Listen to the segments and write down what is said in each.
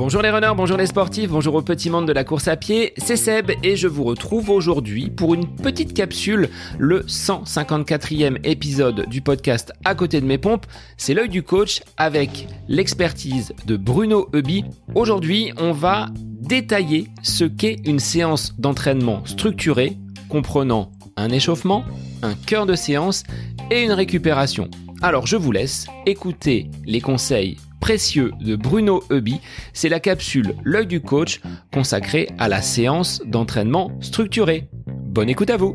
Bonjour les runners, bonjour les sportifs, bonjour au petit monde de la course à pied, c'est Seb et je vous retrouve aujourd'hui pour une petite capsule, le 154e épisode du podcast À côté de mes pompes, c'est l'œil du coach avec l'expertise de Bruno Eubi. Aujourd'hui, on va détailler ce qu'est une séance d'entraînement structurée comprenant un échauffement, un cœur de séance et une récupération. Alors je vous laisse écouter les conseils précieux de Bruno Eubi, c'est la capsule L'œil du coach consacrée à la séance d'entraînement structuré. Bonne écoute à vous.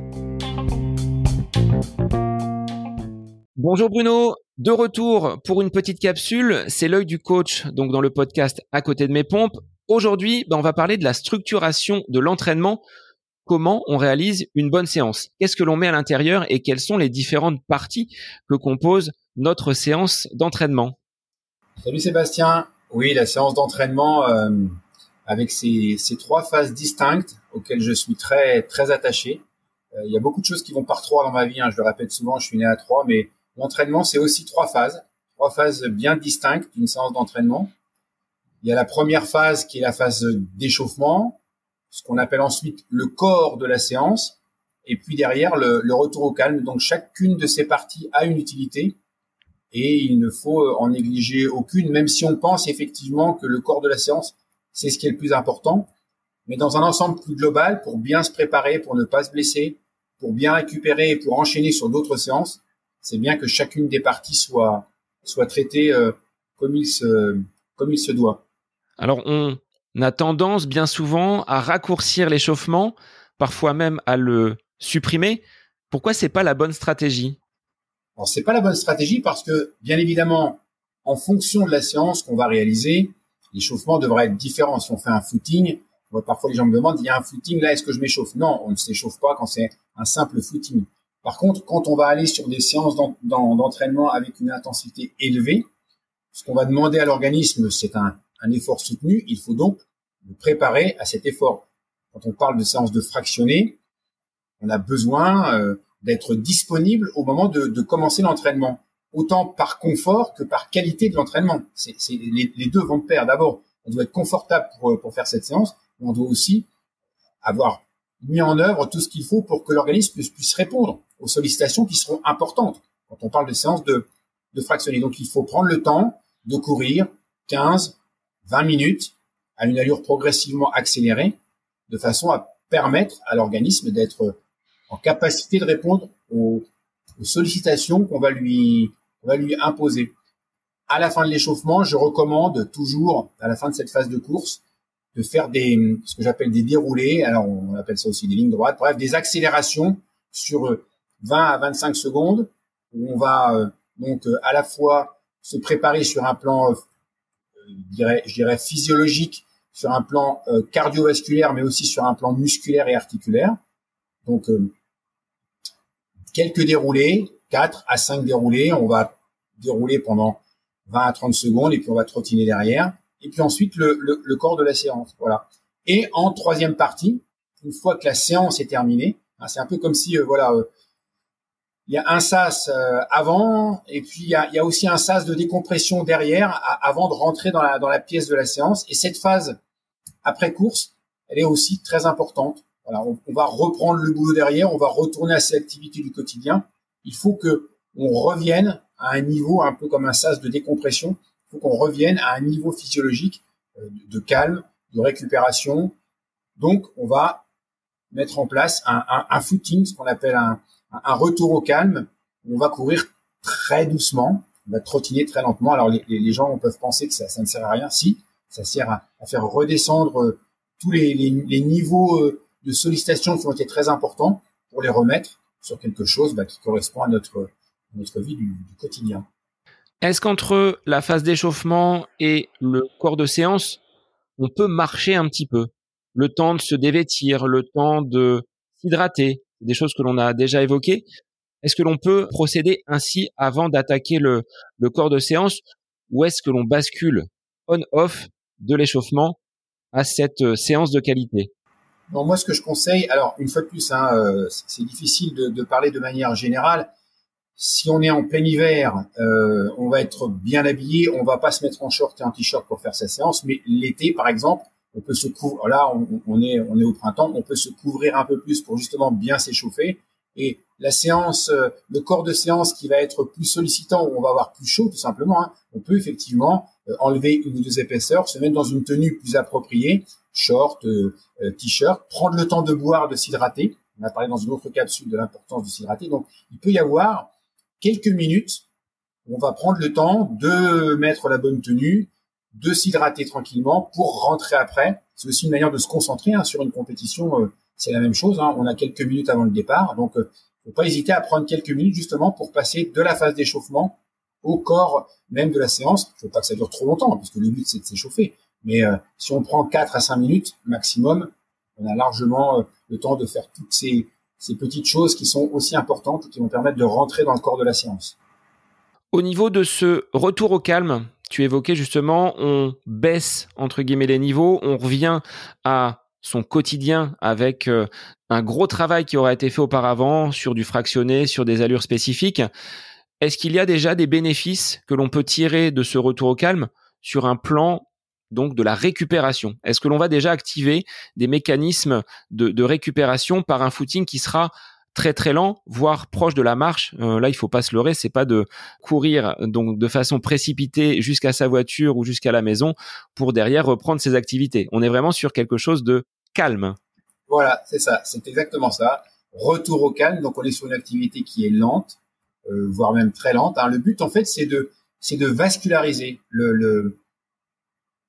Bonjour Bruno, de retour pour une petite capsule, c'est l'œil du coach, donc dans le podcast à côté de mes pompes. Aujourd'hui, ben, on va parler de la structuration de l'entraînement, comment on réalise une bonne séance, qu'est-ce que l'on met à l'intérieur et quelles sont les différentes parties que compose notre séance d'entraînement? Salut Sébastien. Oui, la séance d'entraînement euh, avec ces, trois phases distinctes auxquelles je suis très très attaché. Euh, il y a beaucoup de choses qui vont par trois dans ma vie. Hein, je le répète souvent, je suis né à trois, mais l'entraînement c'est aussi trois phases, trois phases bien distinctes d'une séance d'entraînement. Il y a la première phase qui est la phase d'échauffement, ce qu'on appelle ensuite le corps de la séance, et puis derrière le, le retour au calme. Donc chacune de ces parties a une utilité et il ne faut en négliger aucune, même si on pense effectivement que le corps de la séance, c'est ce qui est le plus important. Mais dans un ensemble plus global, pour bien se préparer, pour ne pas se blesser, pour bien récupérer et pour enchaîner sur d'autres séances, c'est bien que chacune des parties soit, soit traitée euh, comme, il se, comme il se doit. Alors, on a tendance bien souvent à raccourcir l'échauffement, parfois même à le supprimer. Pourquoi c'est pas la bonne stratégie? Alors c'est pas la bonne stratégie parce que bien évidemment, en fonction de la séance qu'on va réaliser, l'échauffement devra être différent. Si on fait un footing, parfois les gens me demandent, il y a un footing là, est-ce que je m'échauffe? Non, on ne s'échauffe pas quand c'est un simple footing. Par contre, quand on va aller sur des séances d'entraînement avec une intensité élevée, ce qu'on va demander à l'organisme, c'est un, effort soutenu. Il faut donc le préparer à cet effort. Quand on parle de séances de fractionner, on a besoin euh, d'être disponible au moment de, commencer l'entraînement, autant par confort que par qualité de l'entraînement. Les, deux vont de pair. D'abord, on doit être confortable pour, faire cette séance, mais on doit aussi avoir mis en œuvre tout ce qu'il faut pour que l'organisme puisse, puisse, répondre aux sollicitations qui seront importantes quand on parle de séance de, de fractionner. Donc, il faut prendre le temps de courir 15, 20 minutes à une allure progressivement accélérée de façon à permettre à l'organisme d'être en capacité de répondre aux, sollicitations qu'on va lui, va lui imposer. À la fin de l'échauffement, je recommande toujours, à la fin de cette phase de course, de faire des, ce que j'appelle des déroulés. Alors, on appelle ça aussi des lignes droites. Bref, des accélérations sur 20 à 25 secondes où on va euh, donc euh, à la fois se préparer sur un plan, euh, je, dirais, physiologique, sur un plan cardiovasculaire, mais aussi sur un plan musculaire et articulaire. Donc, euh, quelques déroulés, 4 à 5 déroulés. On va dérouler pendant 20 à 30 secondes et puis on va trottiner derrière. Et puis ensuite, le, corps de la séance. Voilà. Et en troisième partie, une fois que la séance est terminée, hein, c'est un peu comme si, euh, voilà, euh, il y a un sas avant et puis il y a, il y a, aussi un sas de décompression derrière avant de rentrer dans la, dans la pièce de la séance. Et cette phase après course, elle est aussi très importante voilà, on, va reprendre le boulot derrière, on va retourner à ses activités du quotidien. Il faut que on revienne à un niveau un peu comme un sas de décompression. Il faut qu'on revienne à un niveau physiologique euh, de calme, de récupération. Donc, on va mettre en place un, un, un footing, ce qu'on appelle un, un, retour au calme. On va courir très doucement, on va trottiner très lentement. Alors, les, gens peuvent penser que ça, ne sert à rien. Si, ça sert à, faire redescendre euh, tous les, niveaux euh, de sollicitations qui ont été très importantes pour les remettre sur quelque chose bah, qui correspond à notre, notre vie du, quotidien. Est-ce qu'entre la phase d'échauffement et le corps de séance, on peut marcher un petit peu? Le temps de se dévêtir, le temps de s'hydrater, des choses que l'on a déjà évoquées. Est-ce que l'on peut procéder ainsi avant d'attaquer le, corps de séance ou est-ce que l'on bascule on-off de l'échauffement à cette euh, séance de qualité? Bon, moi, ce que je conseille, alors une fois de plus, hein, euh, c'est difficile de, de, parler de manière générale. Si on est en plein hiver, euh, on va être bien habillé, on va pas se mettre en short et en t-shirt pour faire sa séance, mais l'été, par exemple, on peut se couvrir. Là, on, est on est au printemps, on peut se couvrir un peu plus pour justement bien s'échauffer. Et la séance, euh, le corps de séance qui va être plus sollicitant, où on va avoir plus chaud tout simplement, hein, on peut effectivement euh, enlever une ou deux épaisseurs, se mettre dans une tenue plus appropriée, short, euh, t-shirt, prendre le temps de boire, de s'hydrater. On a parlé dans une autre capsule de l'importance de s'hydrater. Donc, il peut y avoir quelques minutes où on va prendre le temps de mettre la bonne tenue, de s'hydrater tranquillement pour rentrer après. C'est aussi une manière de se concentrer hein, sur une compétition c'est la même chose. Hein. On a quelques minutes avant le départ, donc euh, faut pas hésiter à prendre quelques minutes justement pour passer de la phase d'échauffement au corps même de la séance. Il faut pas que ça dure trop longtemps, puisque le but c'est de s'échauffer. Mais euh, si on prend 4 à 5 minutes maximum, on a largement euh, le temps de faire toutes ces, ces petites choses qui sont aussi importantes et qui vont permettre de rentrer dans le corps de la séance. Au niveau de ce retour au calme, tu évoquais justement, on baisse entre guillemets les niveaux, on revient à son quotidien avec euh, un gros travail qui aurait été fait auparavant sur du fractionné, sur des allures spécifiques. Est-ce qu'il y a déjà des bénéfices que l'on peut tirer de ce retour au calme sur un plan donc de la récupération? Est-ce que l'on va déjà activer des mécanismes de, récupération par un footing qui sera très très lent, voire proche de la marche. Euh, là, il faut pas se leurrer, c'est pas de courir donc de façon précipitée jusqu'à sa voiture ou jusqu'à la maison pour derrière reprendre ses activités. On est vraiment sur quelque chose de calme. Voilà, c'est ça, c'est exactement ça. Retour au calme, donc on est sur une activité qui est lente, euh, voire même très lente. Hein. Le but, en fait, c'est de, c'est de vasculariser le, le,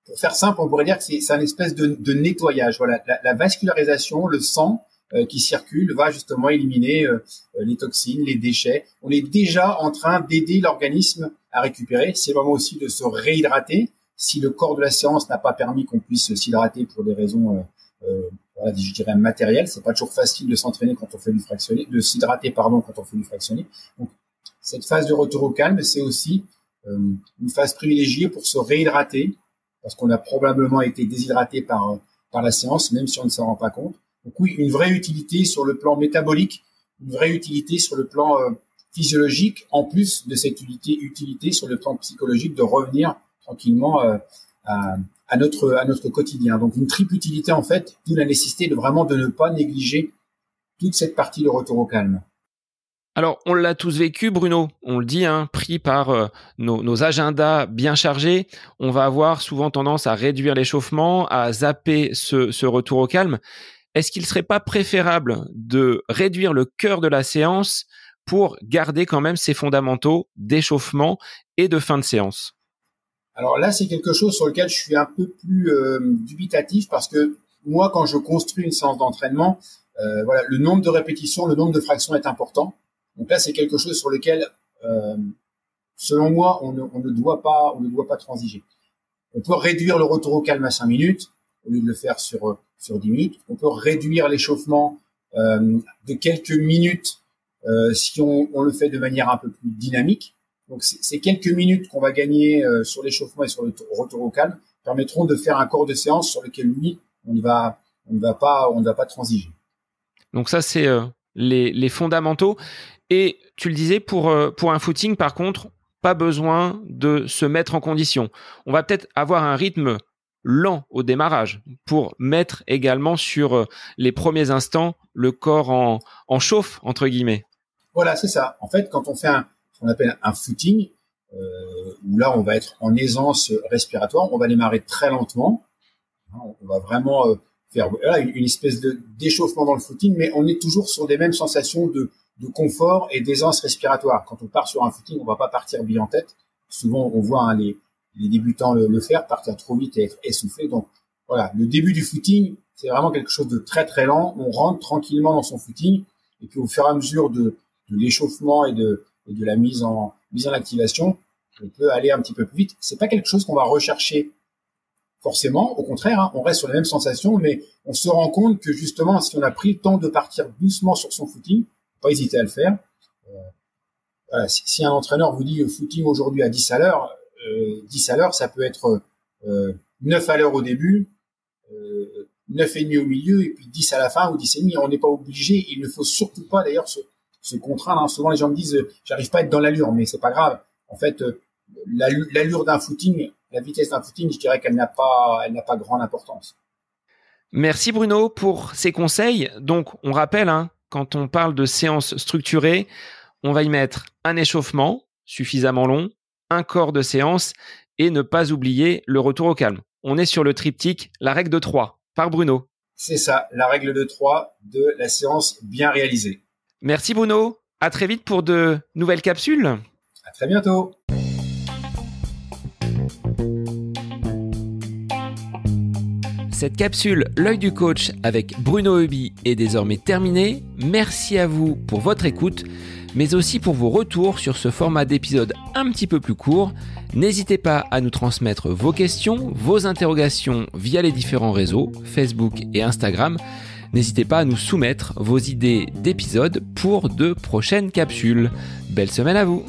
pour faire simple, on pourrait dire que c'est un espèce de, de, nettoyage. Voilà, la, vascularisation, le sang qui circule va justement éliminer euh, les toxines, les déchets. On est déjà en train d'aider l'organisme à récupérer. C'est le moment aussi de se réhydrater. Si le corps de la séance n'a pas permis qu'on puisse s'hydrater pour des raisons euh, voilà, je dirais matériel. C'est pas toujours facile de s'entraîner quand on fait du fractionné, de s'hydrater pardon quand on fait du fractionné. Donc cette phase de retour au calme, c'est aussi euh, une phase privilégiée pour se réhydrater parce qu'on a probablement été déshydraté par par la séance, même si on ne s'en rend pas compte. Donc oui, une vraie utilité sur le plan métabolique, une vraie utilité sur le plan euh, physiologique, en plus de cette utilité, sur le plan psychologique de revenir tranquillement euh, à, notre quotidien. Donc une triple utilité en fait, d'où la nécessité de vraiment de ne pas négliger toute cette partie de retour au calme. Alors, on l'a tous vécu, Bruno. On le dit, hein, pris par euh, nos, agendas bien chargés, on va avoir souvent tendance à réduire l'échauffement, à zapper ce retour au calme. Est-ce qu'il serait pas préférable de réduire le cœur de la séance pour garder quand même ces fondamentaux d'échauffement et de fin de séance? Alors là, c'est quelque chose sur lequel je suis un peu plus euh, dubitatif parce que moi, quand je construis une séance d'entraînement, euh, voilà, le nombre de répétitions, le nombre de fractions est important. Donc là, c'est quelque chose sur lequel, euh, selon moi, on ne, on ne, doit pas, on ne doit pas transiger. On peut réduire le retour au calme à 5 minutes au lieu de le faire sur sur 10 minutes. On peut réduire l'échauffement euh, de quelques minutes euh, si on, on, le fait de manière un peu plus dynamique. Donc ces quelques minutes qu'on va gagner euh, sur l'échauffement et sur le retour au calme permettront de faire un corps de séance sur lequel lui on ne va on ne va pas on ne va pas transiger. Donc ça c'est euh, les, les, fondamentaux et tu le disais pour euh, pour un footing par contre pas besoin de se mettre en condition. On va peut-être avoir un rythme lent au démarrage pour mettre également sur les premiers instants le corps en, en chauffe entre guillemets. Voilà, c'est ça. En fait, quand on fait un, ce qu'on appelle un footing, euh, où là on va être en aisance respiratoire, on va démarrer très lentement, hein, on va vraiment euh, faire une, espèce de d'échauffement dans le footing, mais on est toujours sur des mêmes sensations de, de confort et d'aisance respiratoire. Quand on part sur un footing, on va pas partir bille en tête. Souvent, on voit hein, les, les, débutants le, le, faire, partir trop vite et être essoufflé. Donc voilà, le début du footing, c'est vraiment quelque chose de très très lent. On rentre tranquillement dans son footing, et puis au fur et à mesure de, de l'échauffement et de, et de la mise en mise en activation, on peut aller un petit peu plus vite. C'est pas quelque chose qu'on va rechercher forcément. Au contraire, hein, on reste sur les mêmes sensations, mais on se rend compte que justement, si on a pris le temps de partir doucement sur son footing, pas hésiter à le faire. Euh, si, un entraîneur vous dit footing aujourd'hui à 10 à l'heure, euh, 10 à l'heure, ça peut être euh, 9 à l'heure au début, euh, 9 et demi au milieu, et puis 10 à la fin ou 10 et demi. On n'est pas obligé. Il ne faut surtout pas d'ailleurs se, contraindre. Hein. Souvent, les gens me disent, euh, j'arrive pas à être dans l'allure, mais c'est pas grave. En fait, euh, l'allure d'un footing, la vitesse d'un footing, je dirais qu'elle n'a pas, pas grande importance. Merci Bruno pour ces conseils. Donc, on rappelle, hein, quand on parle de séance structurée, on va y mettre un échauffement suffisamment long, un corps de séance et ne pas oublier le retour au calme. On est sur le triptyque, la règle de 3 par Bruno. C'est ça, la règle de 3 de la séance bien réalisée. Merci Bruno. À très vite pour de nouvelles capsules. À très bientôt. Cette capsule L'œil du coach avec Bruno Hubi est désormais terminée. Merci à vous pour votre écoute, mais aussi pour vos retours sur ce format d'épisode un petit peu plus court. N'hésitez pas à nous transmettre vos questions, vos interrogations via les différents réseaux, Facebook et Instagram. N'hésitez pas à nous soumettre vos idées d'épisodes pour de prochaines capsules. Belle semaine à vous